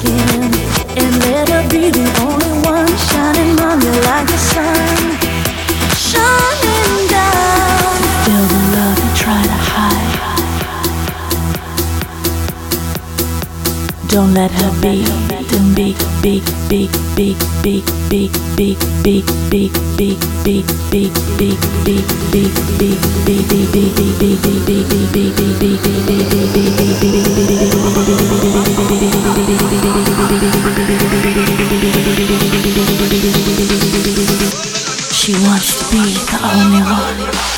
again. And let her be the only one shining on you like the sun. Shining down. Feel the love and try to hide. Don't let her be big big big big big big big big big big big big big big big big big big big she wants to be the only one.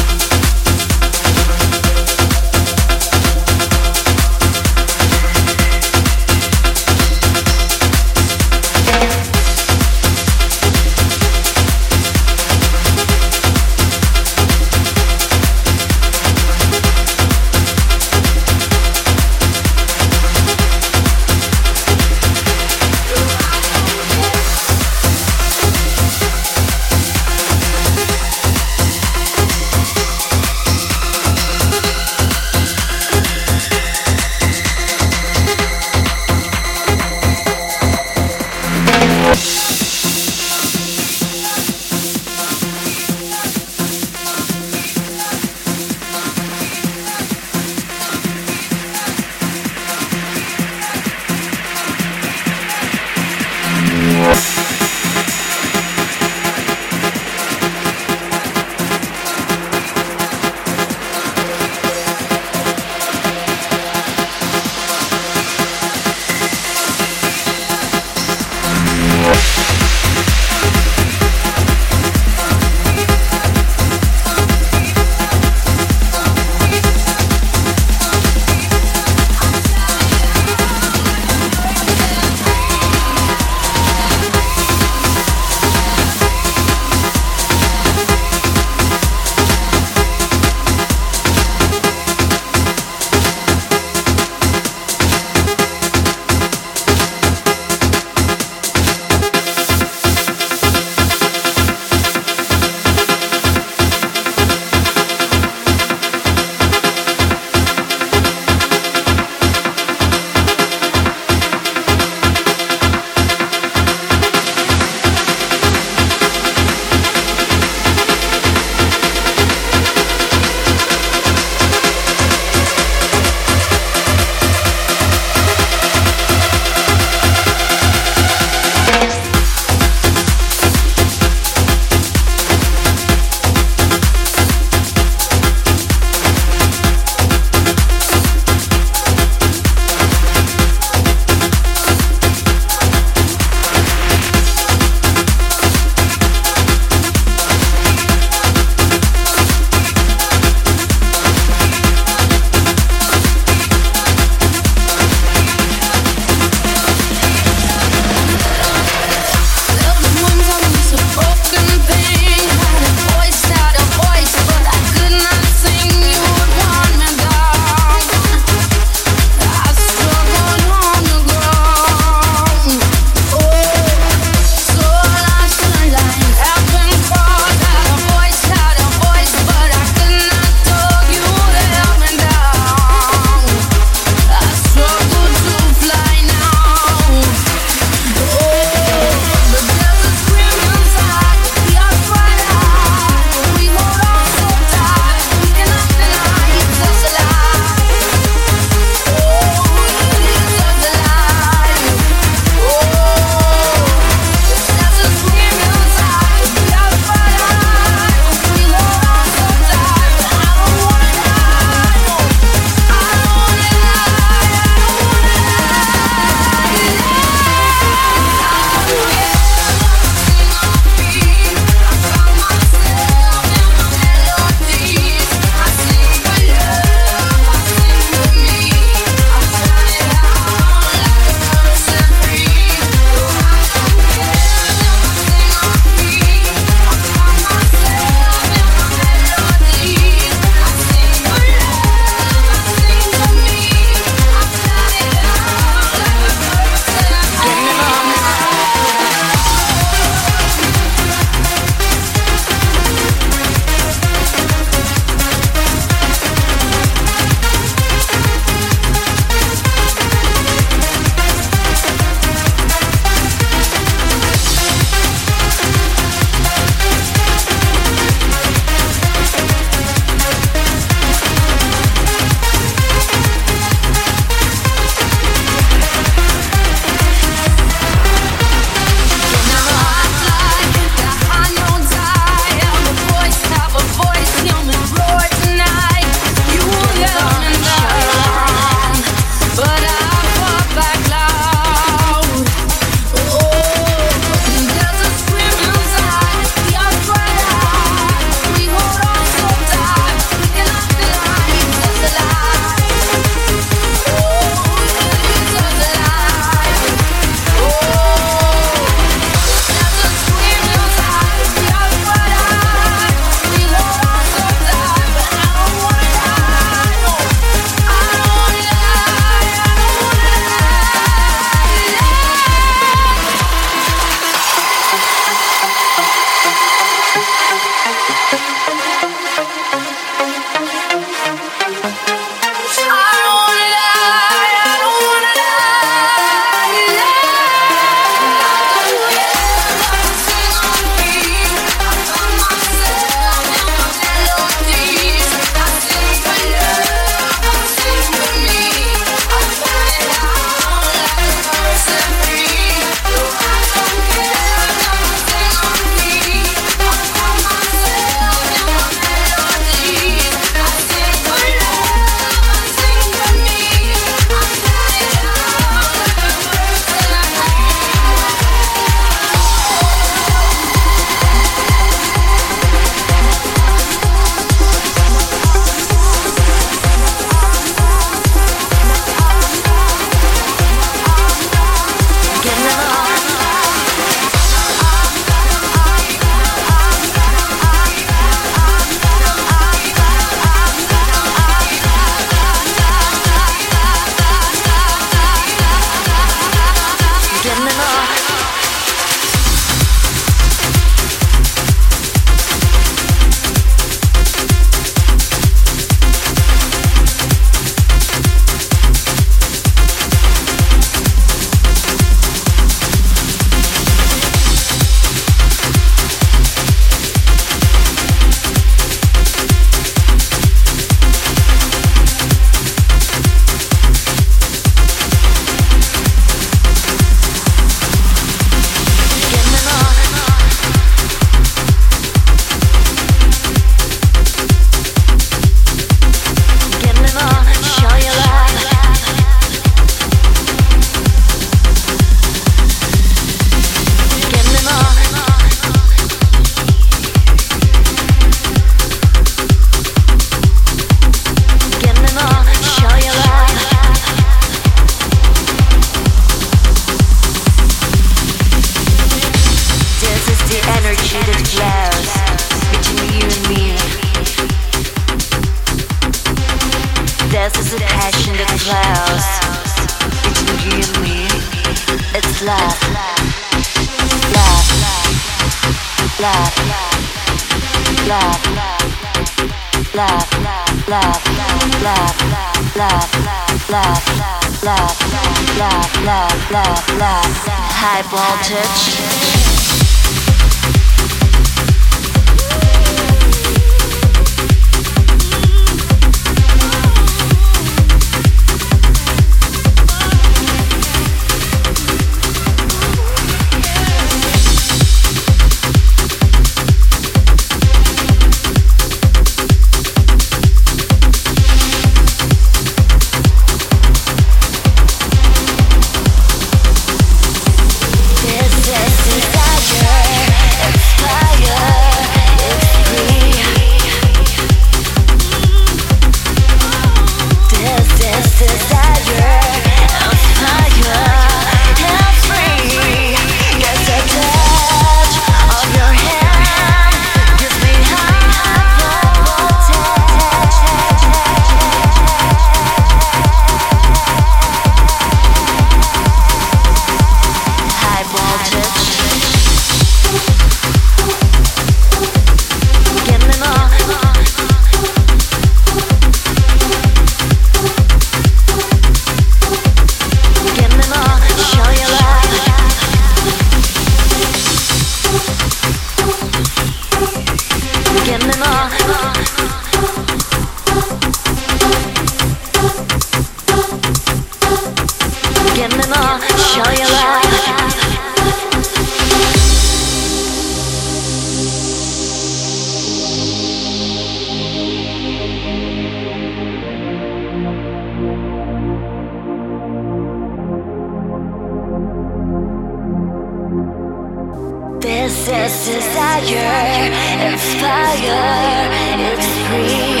it's fire, it's free.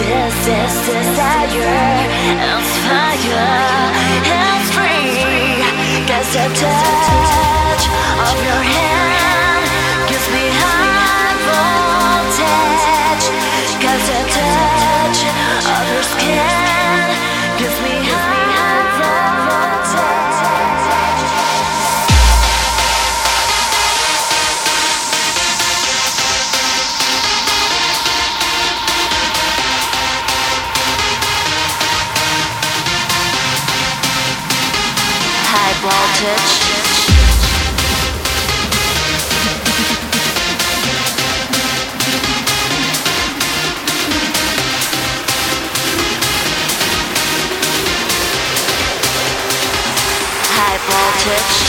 This is desire, it's fire, it's free. Cause you're High voltage.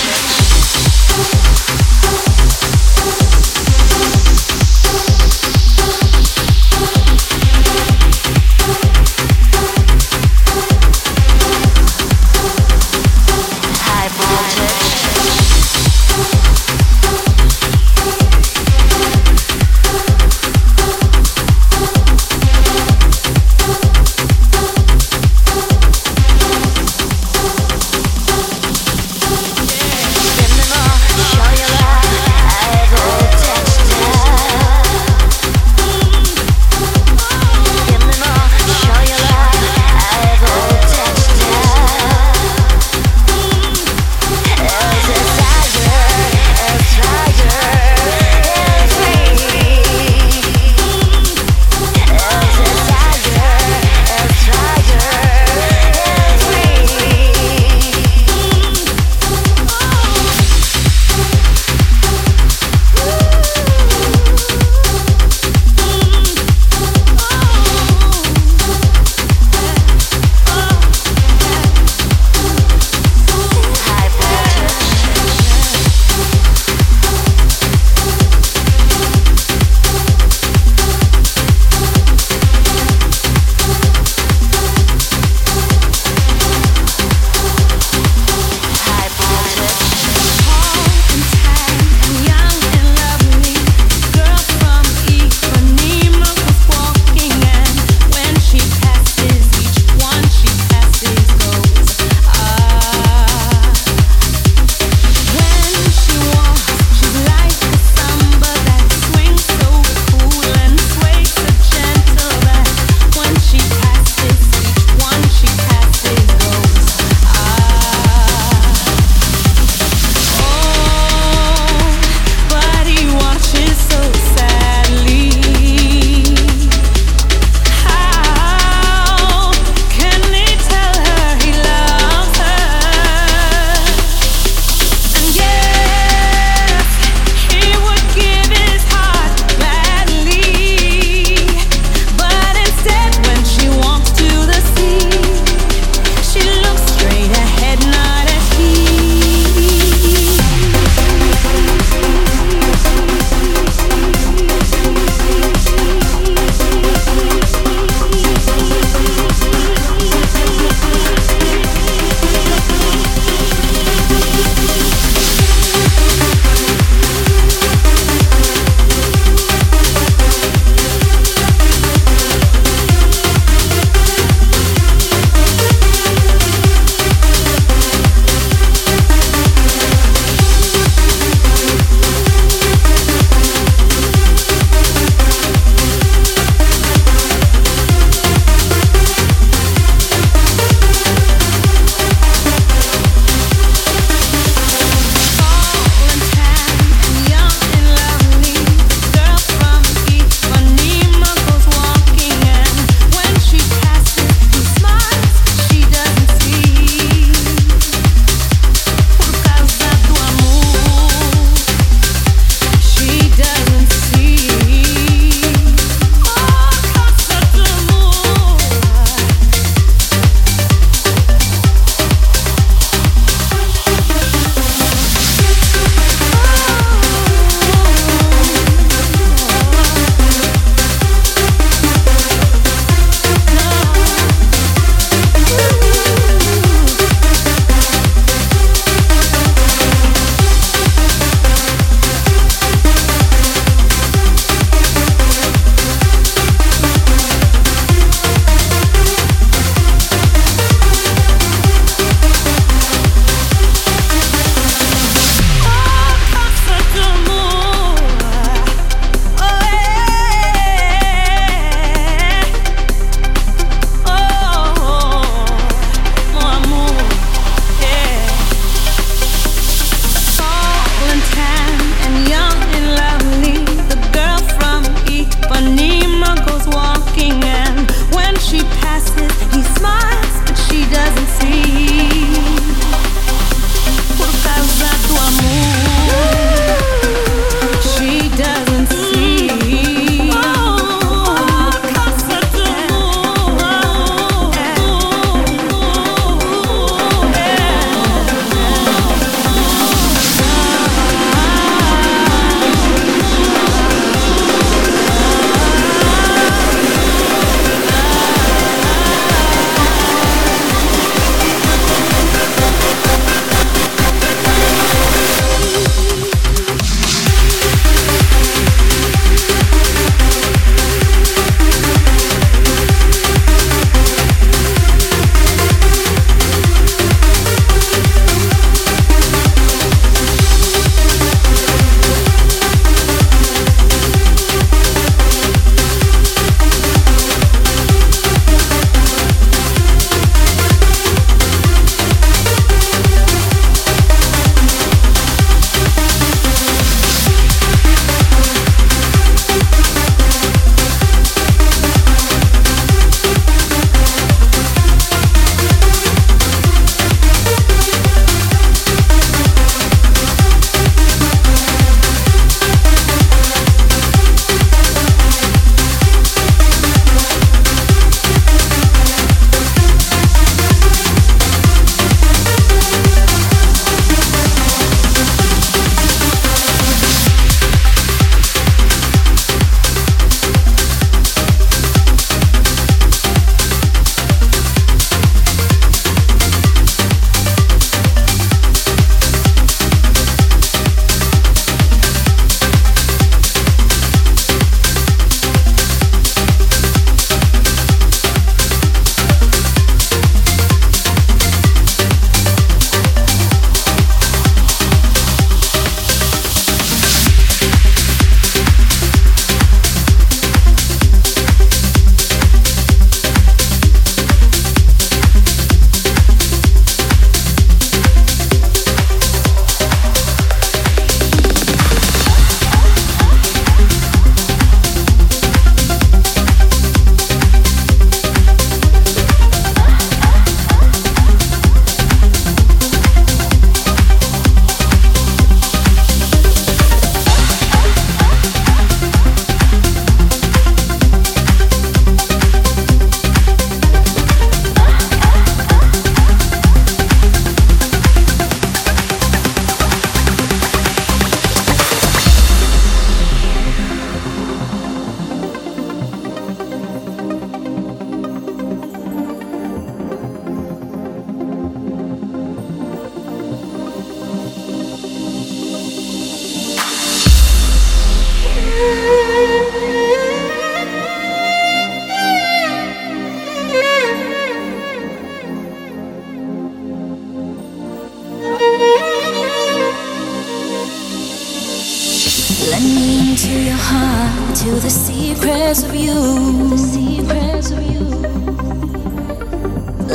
Into your heart to the secrets of you.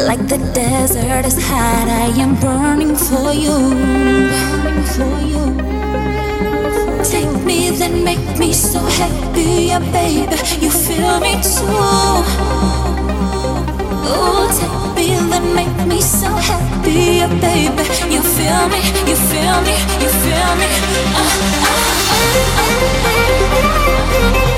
Like the desert is hot, I am burning for you. Burning for you. Take me, then make me so happy, yeah, baby. You feel me too. You feel me. Uh, uh, uh,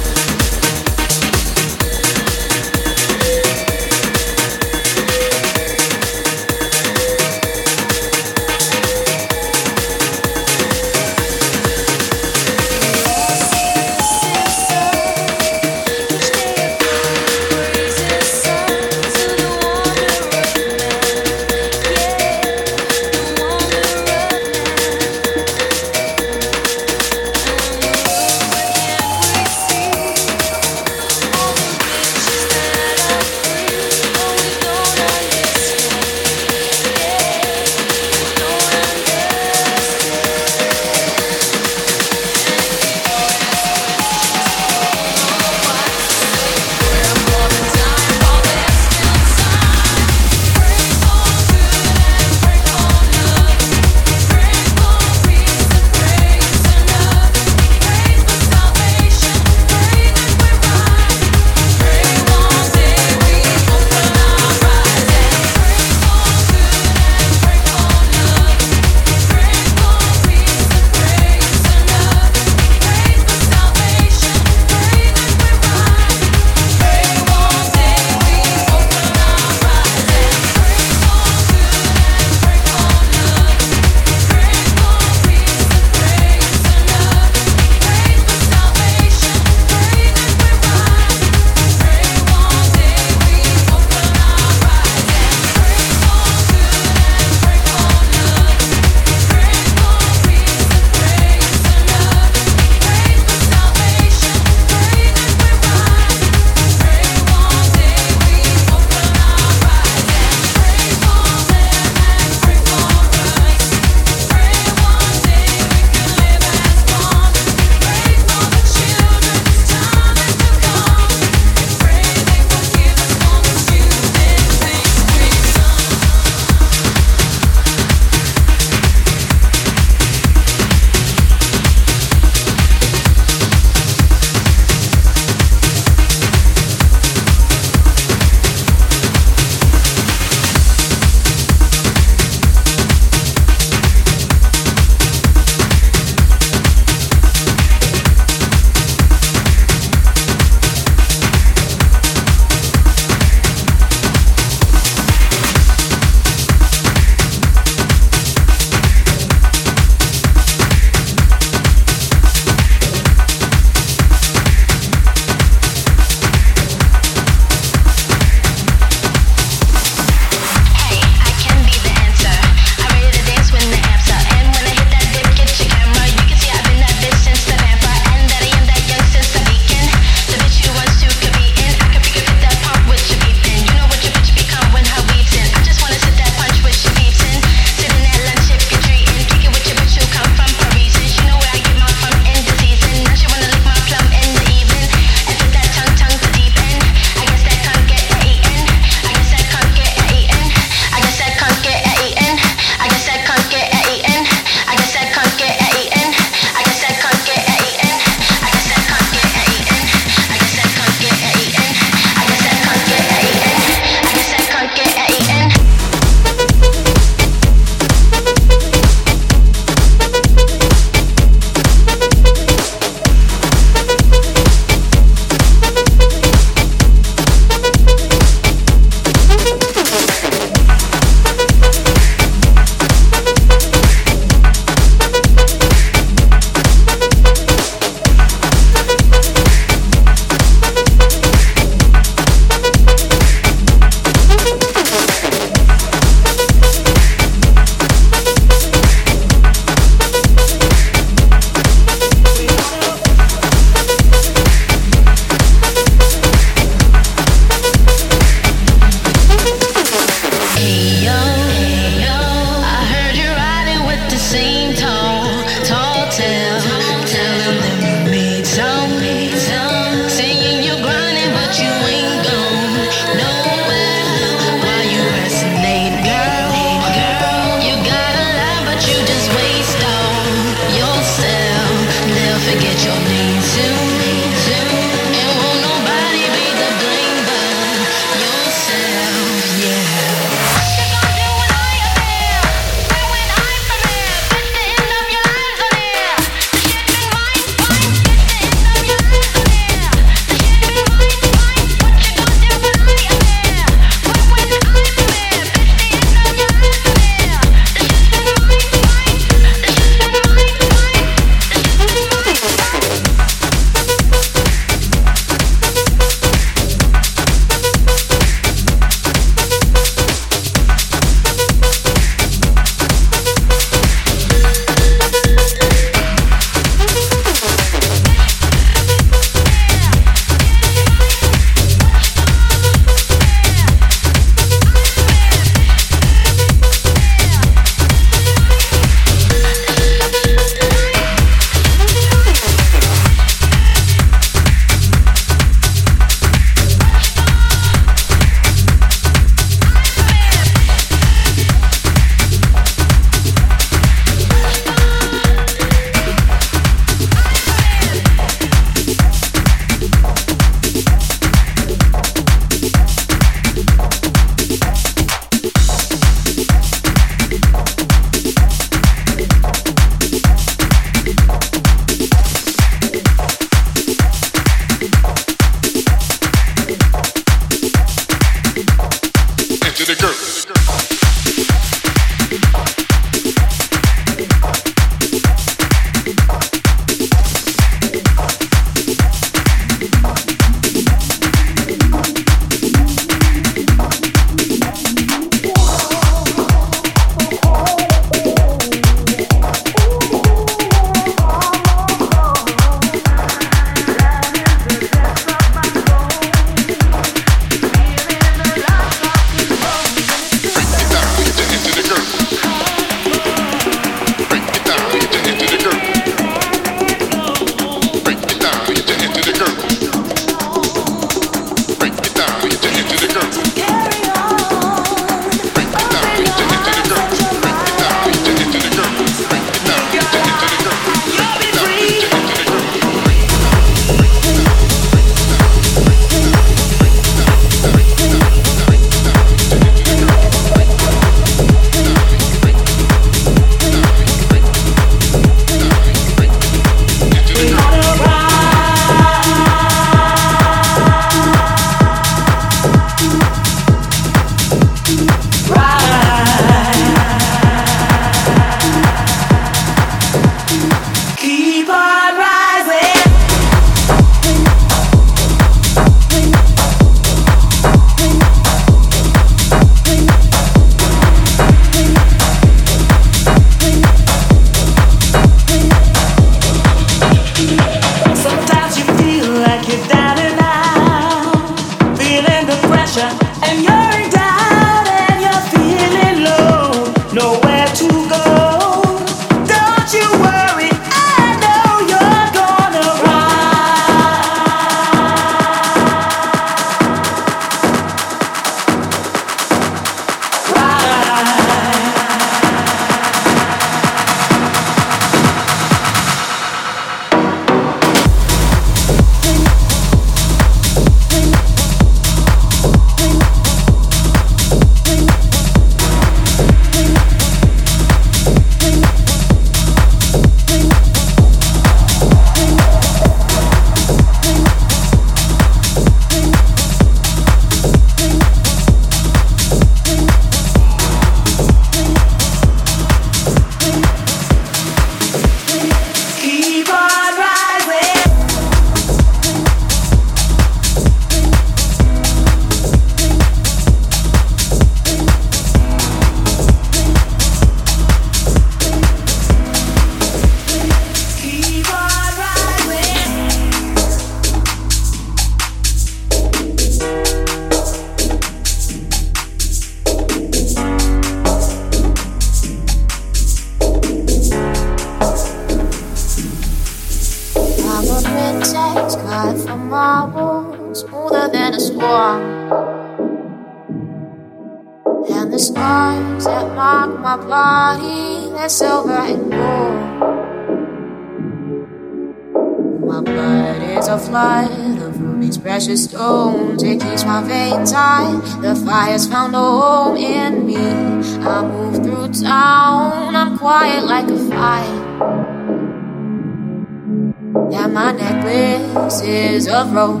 of rope,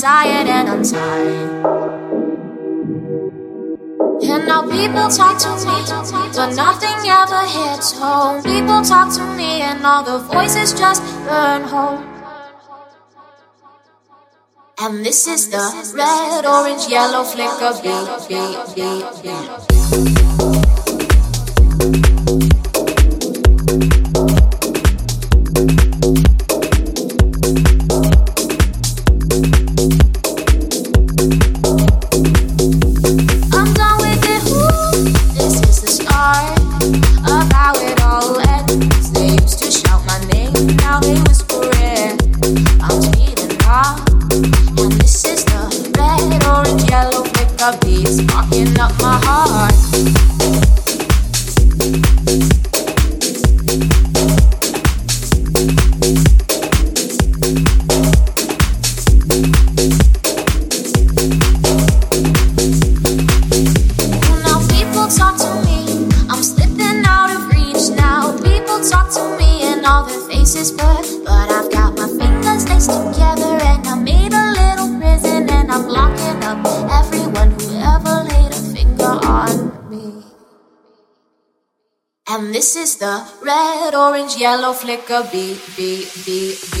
tired, and untied. And now people talk to me, but nothing ever hits home. People talk to me, and all the voices just burn home. And this is the red, orange, yellow flicker, beat, beat, beat, beat. click a beat, beat, beat, beat.